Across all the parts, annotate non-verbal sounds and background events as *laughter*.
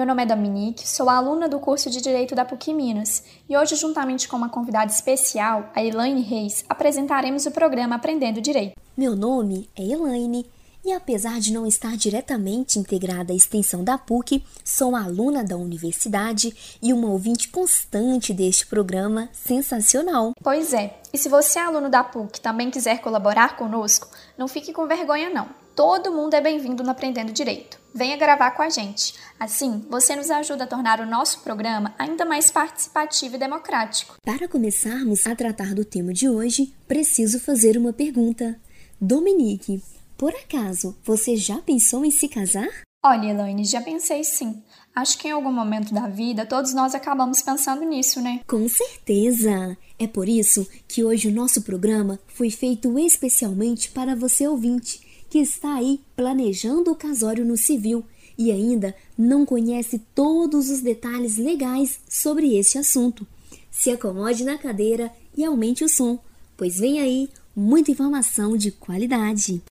Meu nome é Dominique, sou aluna do curso de Direito da PUC Minas e hoje, juntamente com uma convidada especial, a Elaine Reis, apresentaremos o programa Aprendendo Direito. Meu nome é Elaine e, apesar de não estar diretamente integrada à extensão da PUC, sou aluna da universidade e uma ouvinte constante deste programa sensacional. Pois é, e se você é aluno da PUC e também quiser colaborar conosco, não fique com vergonha não. Todo mundo é bem-vindo no Aprendendo Direito. Venha gravar com a gente. Assim, você nos ajuda a tornar o nosso programa ainda mais participativo e democrático. Para começarmos a tratar do tema de hoje, preciso fazer uma pergunta. Dominique, por acaso você já pensou em se casar? Olha, Elaine, já pensei sim. Acho que em algum momento da vida todos nós acabamos pensando nisso, né? Com certeza! É por isso que hoje o nosso programa foi feito especialmente para você ouvinte que está aí planejando o casório no civil e ainda não conhece todos os detalhes legais sobre este assunto. Se acomode na cadeira e aumente o som, pois vem aí muita informação de qualidade.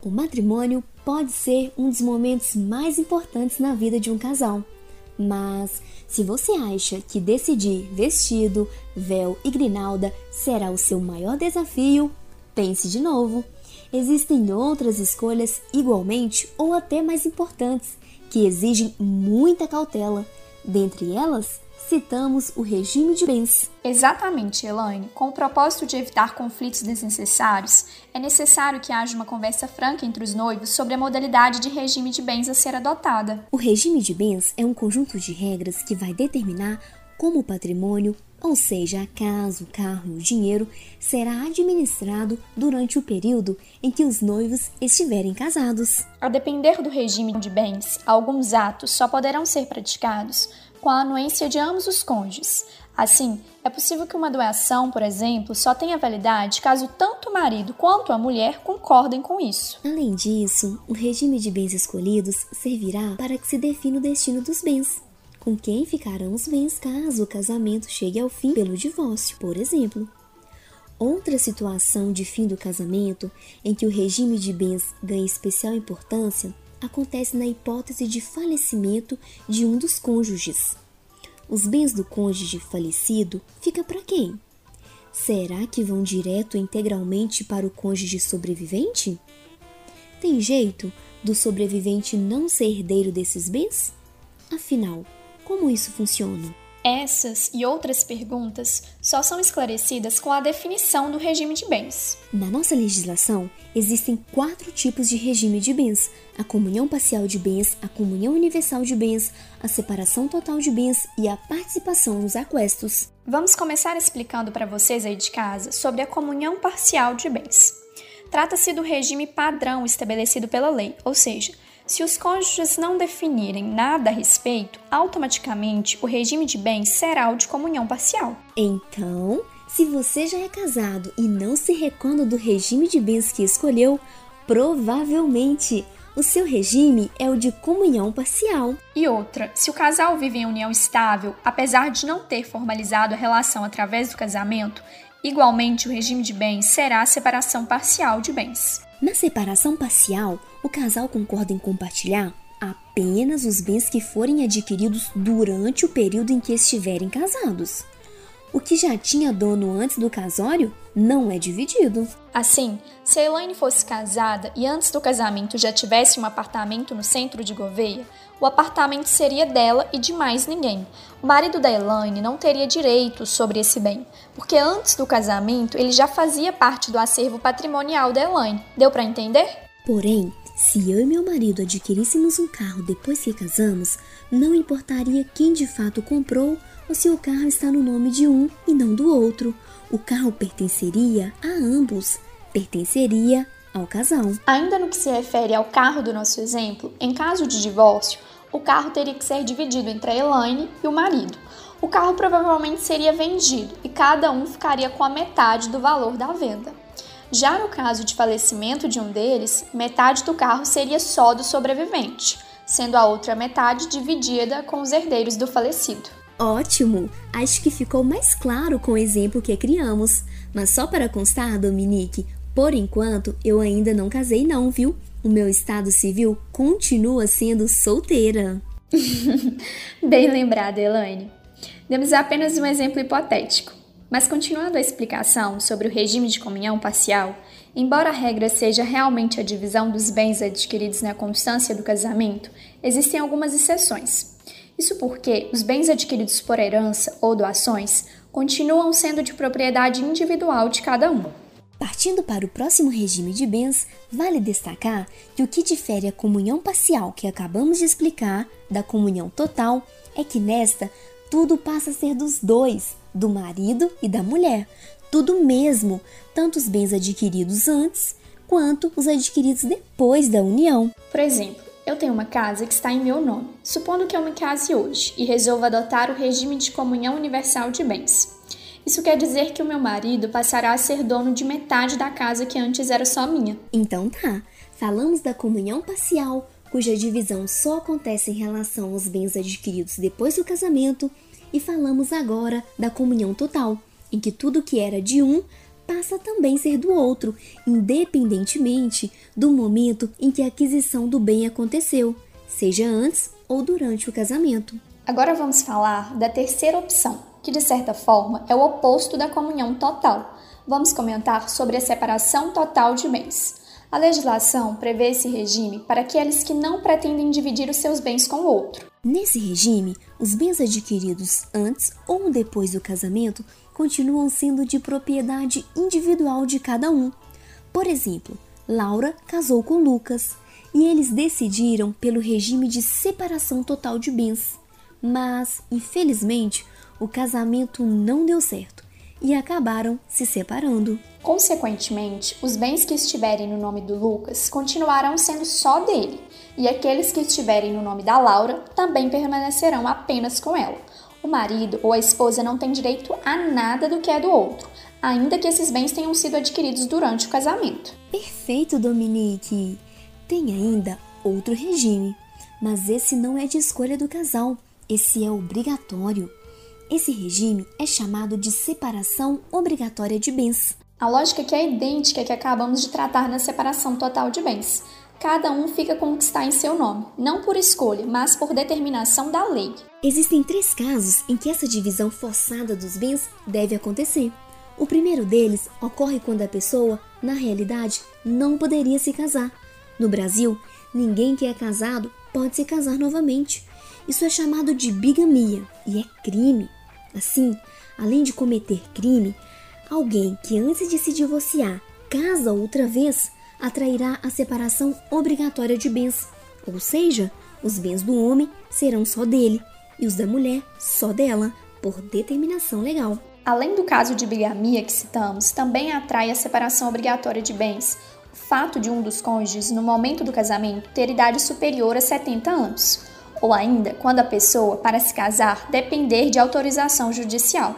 O matrimônio pode ser um dos momentos mais importantes na vida de um casal. Mas se você acha que decidir vestido, véu e grinalda será o seu maior desafio, pense de novo. Existem outras escolhas igualmente ou até mais importantes que exigem muita cautela. Dentre elas, citamos o regime de bens. Exatamente, Elaine. Com o propósito de evitar conflitos desnecessários, é necessário que haja uma conversa franca entre os noivos sobre a modalidade de regime de bens a ser adotada. O regime de bens é um conjunto de regras que vai determinar como o patrimônio, ou seja, a casa, o carro e o dinheiro, será administrado durante o período em que os noivos estiverem casados. A depender do regime de bens, alguns atos só poderão ser praticados com a anuência de ambos os cônjuges. Assim, é possível que uma doação, por exemplo, só tenha validade caso tanto o marido quanto a mulher concordem com isso. Além disso, o regime de bens escolhidos servirá para que se defina o destino dos bens. Com quem ficarão os bens caso o casamento chegue ao fim pelo divórcio, por exemplo. Outra situação de fim do casamento em que o regime de bens ganha especial importância acontece na hipótese de falecimento de um dos cônjuges. Os bens do cônjuge falecido fica para quem? Será que vão direto integralmente para o cônjuge sobrevivente? Tem jeito do sobrevivente não ser herdeiro desses bens? Afinal, como isso funciona? Essas e outras perguntas só são esclarecidas com a definição do regime de bens. Na nossa legislação, existem quatro tipos de regime de bens: a comunhão parcial de bens, a comunhão universal de bens, a separação total de bens e a participação nos aquestos. Vamos começar explicando para vocês aí de casa sobre a comunhão parcial de bens. Trata-se do regime padrão estabelecido pela lei, ou seja, se os cônjuges não definirem nada a respeito, automaticamente o regime de bens será o de comunhão parcial. Então, se você já é casado e não se recorda do regime de bens que escolheu, provavelmente o seu regime é o de comunhão parcial. E outra, se o casal vive em união estável, apesar de não ter formalizado a relação através do casamento, igualmente o regime de bens será a separação parcial de bens. Na separação parcial, o casal concorda em compartilhar apenas os bens que forem adquiridos durante o período em que estiverem casados. O que já tinha dono antes do casório não é dividido. Assim, se a Elaine fosse casada e antes do casamento já tivesse um apartamento no centro de Gouveia, o apartamento seria dela e de mais ninguém. O marido da Elaine não teria direito sobre esse bem, porque antes do casamento ele já fazia parte do acervo patrimonial da Elaine. Deu para entender? Porém, se eu e meu marido adquiríssemos um carro depois que casamos, não importaria quem de fato comprou ou se o carro está no nome de um e não do outro. O carro pertenceria a ambos, pertenceria ao casal. Ainda no que se refere ao carro do nosso exemplo, em caso de divórcio, o carro teria que ser dividido entre a Elaine e o marido. O carro provavelmente seria vendido e cada um ficaria com a metade do valor da venda. Já no caso de falecimento de um deles, metade do carro seria só do sobrevivente, sendo a outra metade dividida com os herdeiros do falecido. Ótimo! Acho que ficou mais claro com o exemplo que criamos. Mas só para constar, Dominique, por enquanto eu ainda não casei não, viu? O meu estado civil continua sendo solteira. *laughs* Bem lembrada, Elaine. Demos apenas um exemplo hipotético. Mas continuando a explicação sobre o regime de comunhão parcial, embora a regra seja realmente a divisão dos bens adquiridos na constância do casamento, existem algumas exceções. Isso porque os bens adquiridos por herança ou doações continuam sendo de propriedade individual de cada um. Partindo para o próximo regime de bens, vale destacar que o que difere a comunhão parcial que acabamos de explicar da comunhão total é que nesta tudo passa a ser dos dois, do marido e da mulher, tudo mesmo, tanto os bens adquiridos antes quanto os adquiridos depois da união. Por exemplo, eu tenho uma casa que está em meu nome. Supondo que eu me case hoje e resolva adotar o regime de comunhão universal de bens. Isso quer dizer que o meu marido passará a ser dono de metade da casa que antes era só minha. Então tá, falamos da comunhão parcial, cuja divisão só acontece em relação aos bens adquiridos depois do casamento, e falamos agora da comunhão total, em que tudo que era de um passa também a ser do outro, independentemente do momento em que a aquisição do bem aconteceu, seja antes ou durante o casamento. Agora vamos falar da terceira opção, que de certa forma é o oposto da comunhão total. Vamos comentar sobre a separação total de bens. A legislação prevê esse regime para aqueles que não pretendem dividir os seus bens com o outro. Nesse regime, os bens adquiridos antes ou depois do casamento continuam sendo de propriedade individual de cada um. Por exemplo, Laura casou com Lucas e eles decidiram pelo regime de separação total de bens. Mas, infelizmente, o casamento não deu certo e acabaram se separando. Consequentemente, os bens que estiverem no nome do Lucas continuarão sendo só dele, e aqueles que estiverem no nome da Laura também permanecerão apenas com ela. O marido ou a esposa não tem direito a nada do que é do outro, ainda que esses bens tenham sido adquiridos durante o casamento. Perfeito, Dominique! Tem ainda outro regime, mas esse não é de escolha do casal, esse é obrigatório. Esse regime é chamado de separação obrigatória de bens. A lógica aqui é idêntica que acabamos de tratar na separação total de bens cada um fica com o que está em seu nome, não por escolha, mas por determinação da lei. Existem três casos em que essa divisão forçada dos bens deve acontecer. O primeiro deles ocorre quando a pessoa, na realidade, não poderia se casar. No Brasil, ninguém que é casado pode se casar novamente. Isso é chamado de bigamia e é crime. Assim, além de cometer crime, alguém que antes de se divorciar casa outra vez atrairá a separação obrigatória de bens, ou seja, os bens do homem serão só dele e os da mulher só dela, por determinação legal. Além do caso de bigamia que citamos, também atrai a separação obrigatória de bens. O fato de um dos cônjuges, no momento do casamento, ter idade superior a 70 anos, ou ainda quando a pessoa, para se casar, depender de autorização judicial.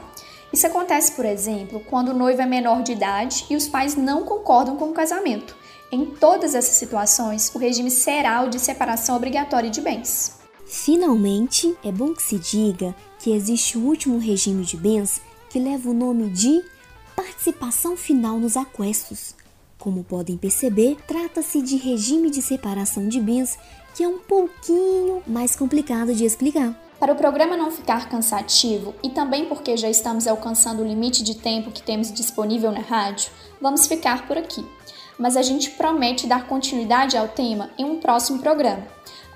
Isso acontece, por exemplo, quando o noivo é menor de idade e os pais não concordam com o casamento. Em todas essas situações, o regime será o de separação obrigatória de bens. Finalmente, é bom que se diga que existe o último regime de bens que leva o nome de participação final nos aquestos. Como podem perceber, trata-se de regime de separação de bens que é um pouquinho mais complicado de explicar. Para o programa não ficar cansativo e também porque já estamos alcançando o limite de tempo que temos disponível na rádio, vamos ficar por aqui mas a gente promete dar continuidade ao tema em um próximo programa.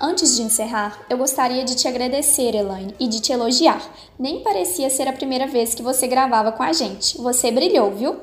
Antes de encerrar, eu gostaria de te agradecer, Elaine, e de te elogiar. Nem parecia ser a primeira vez que você gravava com a gente. Você brilhou, viu?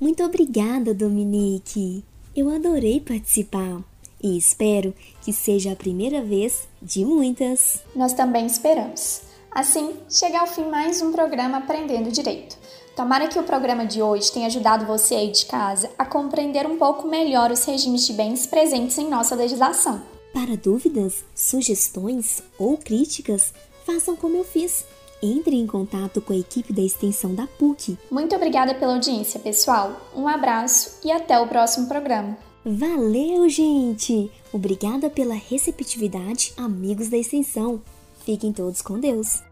Muito obrigada, Dominique. Eu adorei participar e espero que seja a primeira vez de muitas. Nós também esperamos. Assim, chega ao fim mais um programa Aprendendo Direito. Tomara que o programa de hoje tenha ajudado você aí de casa a compreender um pouco melhor os regimes de bens presentes em nossa legislação. Para dúvidas, sugestões ou críticas, façam como eu fiz. Entre em contato com a equipe da extensão da PUC. Muito obrigada pela audiência, pessoal. Um abraço e até o próximo programa. Valeu, gente! Obrigada pela receptividade, amigos da extensão. Fiquem todos com Deus.